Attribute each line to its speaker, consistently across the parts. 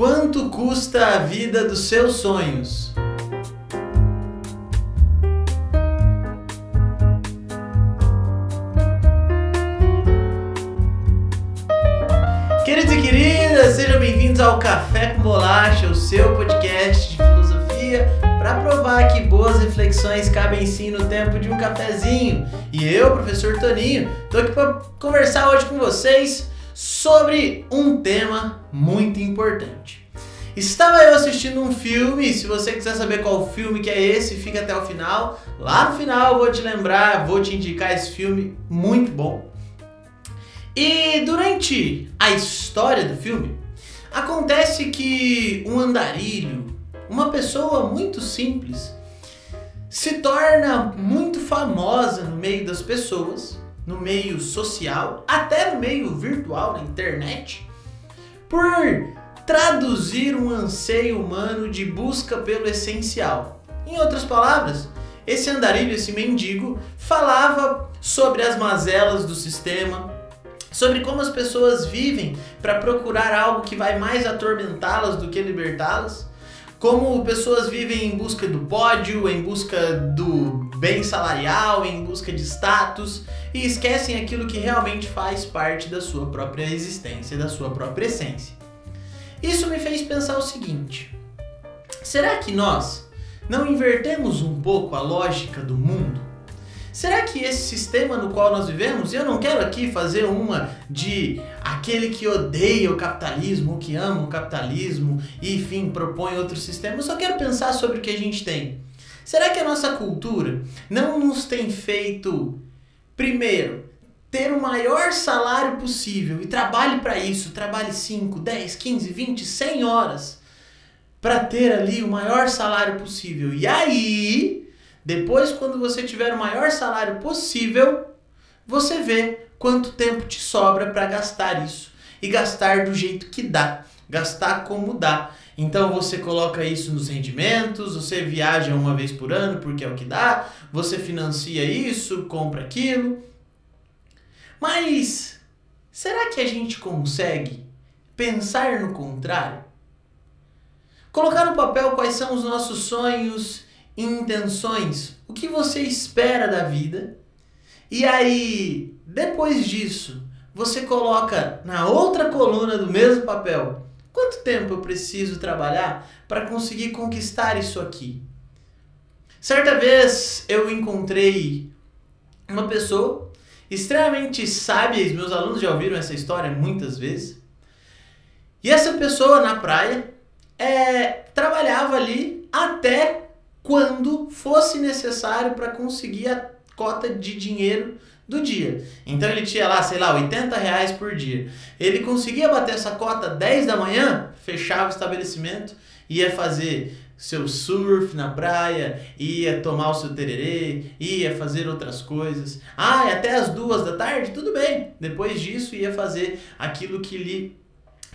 Speaker 1: Quanto custa a vida dos seus sonhos? Queridos e queridas, sejam bem-vindos ao Café com Bolacha, o seu podcast de filosofia para provar que boas reflexões cabem sim no tempo de um cafezinho. E eu, professor Toninho, tô aqui para conversar hoje com vocês sobre um tema muito importante. Estava eu assistindo um filme, se você quiser saber qual filme que é esse, fica até o final. Lá no final eu vou te lembrar, vou te indicar esse filme muito bom. E durante a história do filme, acontece que um andarilho, uma pessoa muito simples, se torna muito famosa no meio das pessoas no meio social, até no meio virtual, na internet, por traduzir um anseio humano de busca pelo essencial. Em outras palavras, esse andarilho, esse mendigo, falava sobre as mazelas do sistema, sobre como as pessoas vivem para procurar algo que vai mais atormentá-las do que libertá-las como pessoas vivem em busca do pódio, em busca do bem salarial, em busca de status e esquecem aquilo que realmente faz parte da sua própria existência, da sua própria essência. Isso me fez pensar o seguinte: será que nós não invertemos um pouco a lógica do mundo? Será que esse sistema no qual nós vivemos, eu não quero aqui fazer uma de aquele que odeia o capitalismo, que ama o capitalismo e enfim propõe outro sistema, eu só quero pensar sobre o que a gente tem. Será que a nossa cultura não nos tem feito, primeiro, ter o maior salário possível e trabalhe para isso, trabalhe 5, 10, 15, 20, 100 horas para ter ali o maior salário possível. E aí, depois, quando você tiver o maior salário possível, você vê quanto tempo te sobra para gastar isso. E gastar do jeito que dá, gastar como dá. Então você coloca isso nos rendimentos, você viaja uma vez por ano porque é o que dá, você financia isso, compra aquilo. Mas será que a gente consegue pensar no contrário? Colocar no papel quais são os nossos sonhos intenções, o que você espera da vida. E aí, depois disso, você coloca na outra coluna do mesmo papel quanto tempo eu preciso trabalhar para conseguir conquistar isso aqui. Certa vez eu encontrei uma pessoa extremamente sábia, meus alunos já ouviram essa história muitas vezes. E essa pessoa na praia é, trabalhava ali até quando fosse necessário para conseguir a cota de dinheiro do dia. Então ele tinha lá, sei lá, 80 reais por dia. Ele conseguia bater essa cota 10 da manhã, fechava o estabelecimento, ia fazer seu surf na praia, ia tomar o seu tererê, ia fazer outras coisas. Ah, e até as duas da tarde, tudo bem. Depois disso ia fazer aquilo que lhe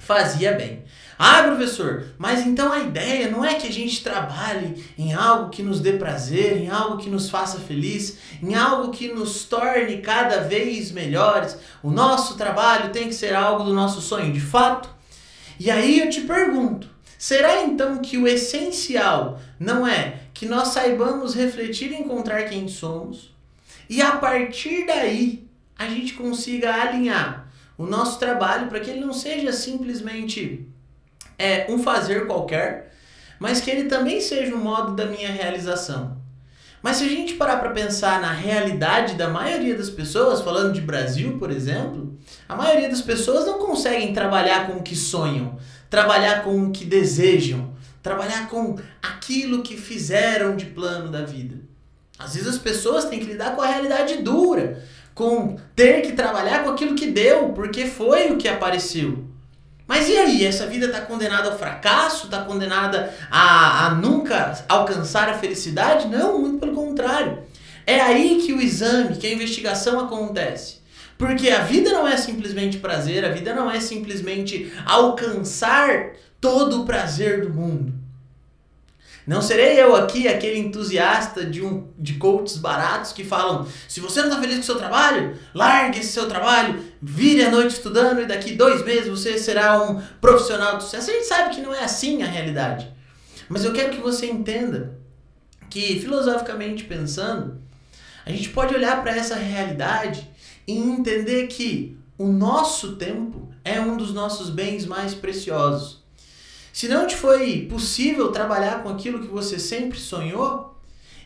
Speaker 1: fazia bem. Ah, professor, mas então a ideia não é que a gente trabalhe em algo que nos dê prazer, em algo que nos faça feliz, em algo que nos torne cada vez melhores. O nosso trabalho tem que ser algo do nosso sonho, de fato. E aí eu te pergunto: será então que o essencial não é que nós saibamos refletir e encontrar quem somos e a partir daí a gente consiga alinhar o nosso trabalho para que ele não seja simplesmente é, um fazer qualquer, mas que ele também seja um modo da minha realização. Mas se a gente parar para pensar na realidade da maioria das pessoas, falando de Brasil, por exemplo, a maioria das pessoas não conseguem trabalhar com o que sonham, trabalhar com o que desejam, trabalhar com aquilo que fizeram de plano da vida. Às vezes as pessoas têm que lidar com a realidade dura com ter que trabalhar com aquilo que deu, porque foi o que apareceu. Mas e aí? Essa vida está condenada ao fracasso? Está condenada a, a nunca alcançar a felicidade? Não, muito pelo contrário. É aí que o exame, que a investigação acontece. Porque a vida não é simplesmente prazer, a vida não é simplesmente alcançar todo o prazer do mundo. Não serei eu aqui aquele entusiasta de, um, de coaches baratos que falam: se você não está feliz com o seu trabalho, largue esse seu trabalho, vire a noite estudando e daqui dois meses você será um profissional de sucesso. A gente sabe que não é assim a realidade. Mas eu quero que você entenda que, filosoficamente pensando, a gente pode olhar para essa realidade e entender que o nosso tempo é um dos nossos bens mais preciosos. Se não te foi possível trabalhar com aquilo que você sempre sonhou,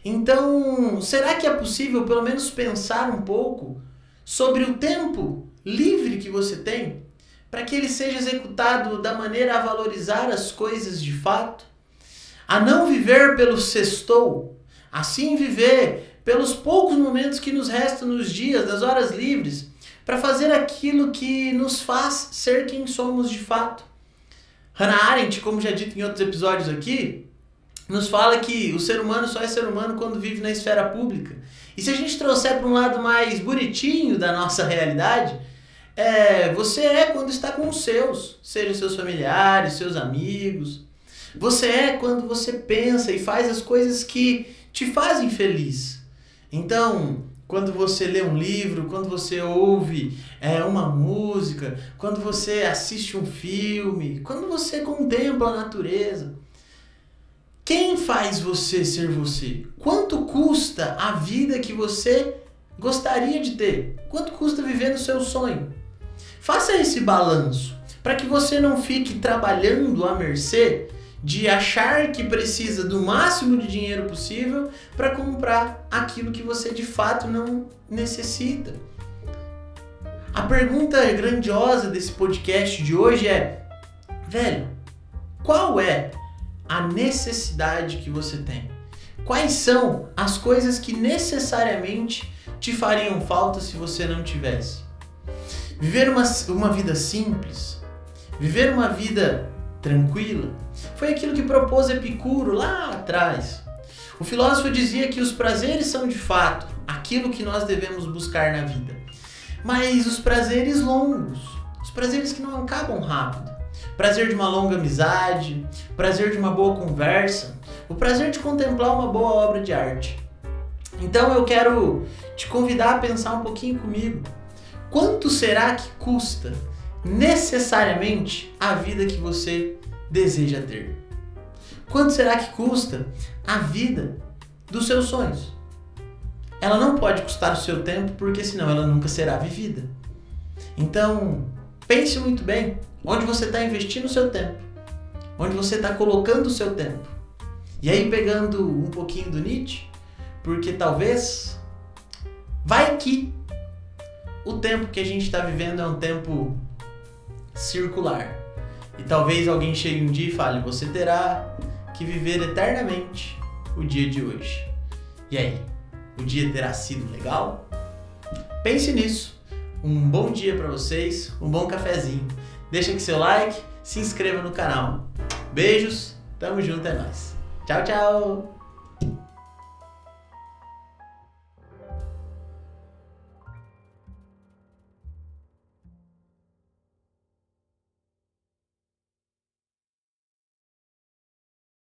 Speaker 1: então será que é possível pelo menos pensar um pouco sobre o tempo livre que você tem para que ele seja executado da maneira a valorizar as coisas de fato? A não viver pelo sextou, assim viver pelos poucos momentos que nos restam nos dias, das horas livres, para fazer aquilo que nos faz ser quem somos de fato. Hannah Arendt, como já dito em outros episódios aqui, nos fala que o ser humano só é ser humano quando vive na esfera pública. E se a gente trouxer para um lado mais bonitinho da nossa realidade, é, você é quando está com os seus, sejam seus familiares, seus amigos. Você é quando você pensa e faz as coisas que te fazem feliz. Então, quando você lê um livro, quando você ouve é, uma música, quando você assiste um filme, quando você contempla a natureza. Quem faz você ser você? Quanto custa a vida que você gostaria de ter? Quanto custa viver no seu sonho? Faça esse balanço para que você não fique trabalhando à mercê de achar que precisa do máximo de dinheiro possível para comprar aquilo que você de fato não necessita. A pergunta grandiosa desse podcast de hoje é: velho, qual é a necessidade que você tem? Quais são as coisas que necessariamente te fariam falta se você não tivesse? Viver uma, uma vida simples, viver uma vida tranquila, foi aquilo que propôs Epicuro lá atrás. O filósofo dizia que os prazeres são de fato aquilo que nós devemos buscar na vida, mas os prazeres longos, os prazeres que não acabam rápido. Prazer de uma longa amizade, prazer de uma boa conversa, o prazer de contemplar uma boa obra de arte. Então eu quero te convidar a pensar um pouquinho comigo. Quanto será que custa necessariamente a vida que você deseja ter? Quanto será que custa a vida dos seus sonhos? Ela não pode custar o seu tempo, porque senão ela nunca será vivida. Então, pense muito bem onde você está investindo o seu tempo, onde você está colocando o seu tempo. E aí, pegando um pouquinho do Nietzsche, porque talvez, vai que o tempo que a gente está vivendo é um tempo circular. E talvez alguém chegue um dia e fale: você terá que viver eternamente o dia de hoje. E aí, o dia terá sido legal? Pense nisso. Um bom dia para vocês, um bom cafezinho. Deixa aqui seu like, se inscreva no canal. Beijos, tamo junto, é nóis. Tchau, tchau!